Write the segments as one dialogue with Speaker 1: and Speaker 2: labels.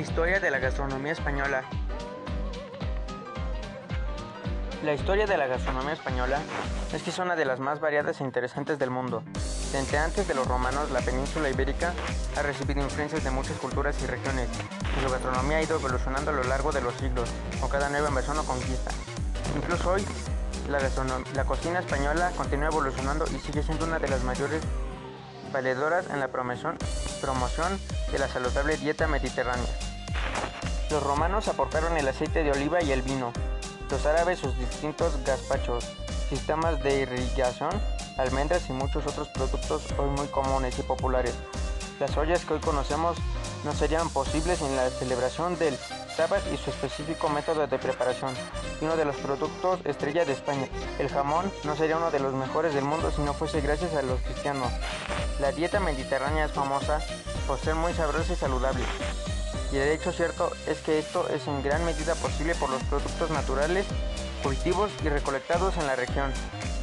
Speaker 1: Historia de la gastronomía española. La historia de la gastronomía española es que es una de las más variadas e interesantes del mundo. Desde antes de los romanos, la península ibérica ha recibido influencias de muchas culturas y regiones, y su gastronomía ha ido evolucionando a lo largo de los siglos, con cada nueva invasión o conquista. Incluso hoy, la, la cocina española continúa evolucionando y sigue siendo una de las mayores valedoras en la promoción de la saludable dieta mediterránea. Los romanos aportaron el aceite de oliva y el vino, los árabes sus distintos gazpachos, sistemas de irrigación, almendras y muchos otros productos hoy muy comunes y populares. Las ollas que hoy conocemos no serían posibles sin la celebración del sábado y su específico método de preparación. Y uno de los productos estrella de España, el jamón, no sería uno de los mejores del mundo si no fuese gracias a los cristianos. La dieta mediterránea es famosa por ser muy sabrosa y saludable. Y el hecho cierto es que esto es en gran medida posible por los productos naturales, cultivos y recolectados en la región.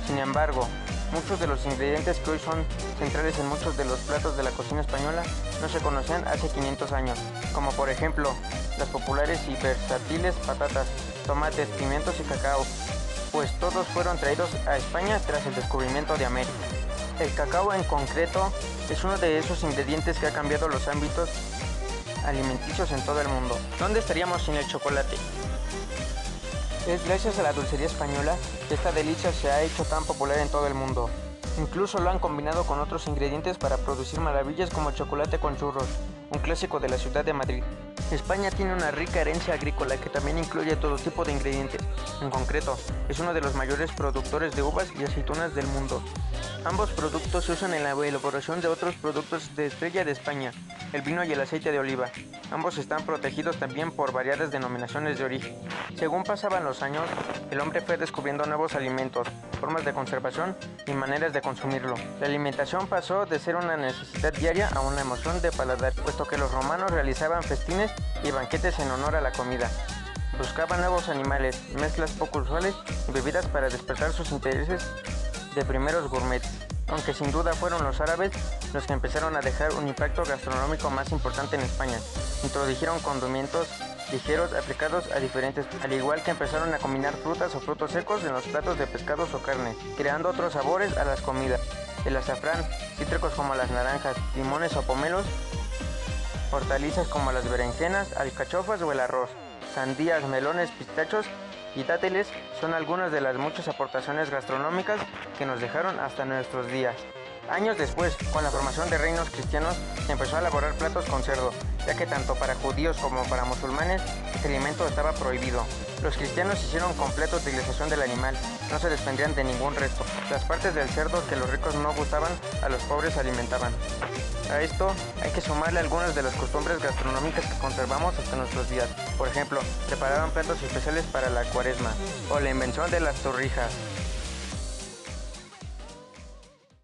Speaker 1: Sin embargo, muchos de los ingredientes que hoy son centrales en muchos de los platos de la cocina española no se conocían hace 500 años, como por ejemplo las populares y versátiles patatas, tomates, pimientos y cacao, pues todos fueron traídos a España tras el descubrimiento de América. El cacao en concreto es uno de esos ingredientes que ha cambiado los ámbitos alimenticios en todo el mundo. ¿Dónde estaríamos sin el chocolate? Es gracias a la dulcería española que esta delicia se ha hecho tan popular en todo el mundo. Incluso lo han combinado con otros ingredientes para producir maravillas como chocolate con churros, un clásico de la ciudad de Madrid. España tiene una rica herencia agrícola que también incluye todo tipo de ingredientes. En concreto, es uno de los mayores productores de uvas y aceitunas del mundo. Ambos productos se usan en la elaboración de otros productos de estrella de España, el vino y el aceite de oliva. Ambos están protegidos también por variadas denominaciones de origen. Según pasaban los años, el hombre fue descubriendo nuevos alimentos, formas de conservación y maneras de consumirlo. La alimentación pasó de ser una necesidad diaria a una emoción de paladar, puesto que los romanos realizaban festines y banquetes en honor a la comida. Buscaban nuevos animales, mezclas poco usuales y bebidas para despertar sus intereses de primeros gourmets, aunque sin duda fueron los árabes los que empezaron a dejar un impacto gastronómico más importante en España. Introdujeron condimentos ligeros aplicados a diferentes, al igual que empezaron a combinar frutas o frutos secos en los platos de pescados o carne, creando otros sabores a las comidas. El azafrán, cítricos como las naranjas, limones o pomelos, hortalizas como las berenjenas, alcachofas o el arroz, sandías, melones, pistachos y dátiles son algunas de las muchas aportaciones gastronómicas que nos dejaron hasta nuestros días. Años después, con la formación de reinos cristianos, se empezó a elaborar platos con cerdo, ya que tanto para judíos como para musulmanes este alimento estaba prohibido. Los cristianos hicieron completa utilización del animal, no se desprendían de ningún resto. Las partes del cerdo que los ricos no gustaban, a los pobres alimentaban. A esto hay que sumarle algunas de las costumbres gastronómicas que conservamos hasta nuestros días. Por ejemplo, preparaban platos especiales para la cuaresma o la invención de las torrijas.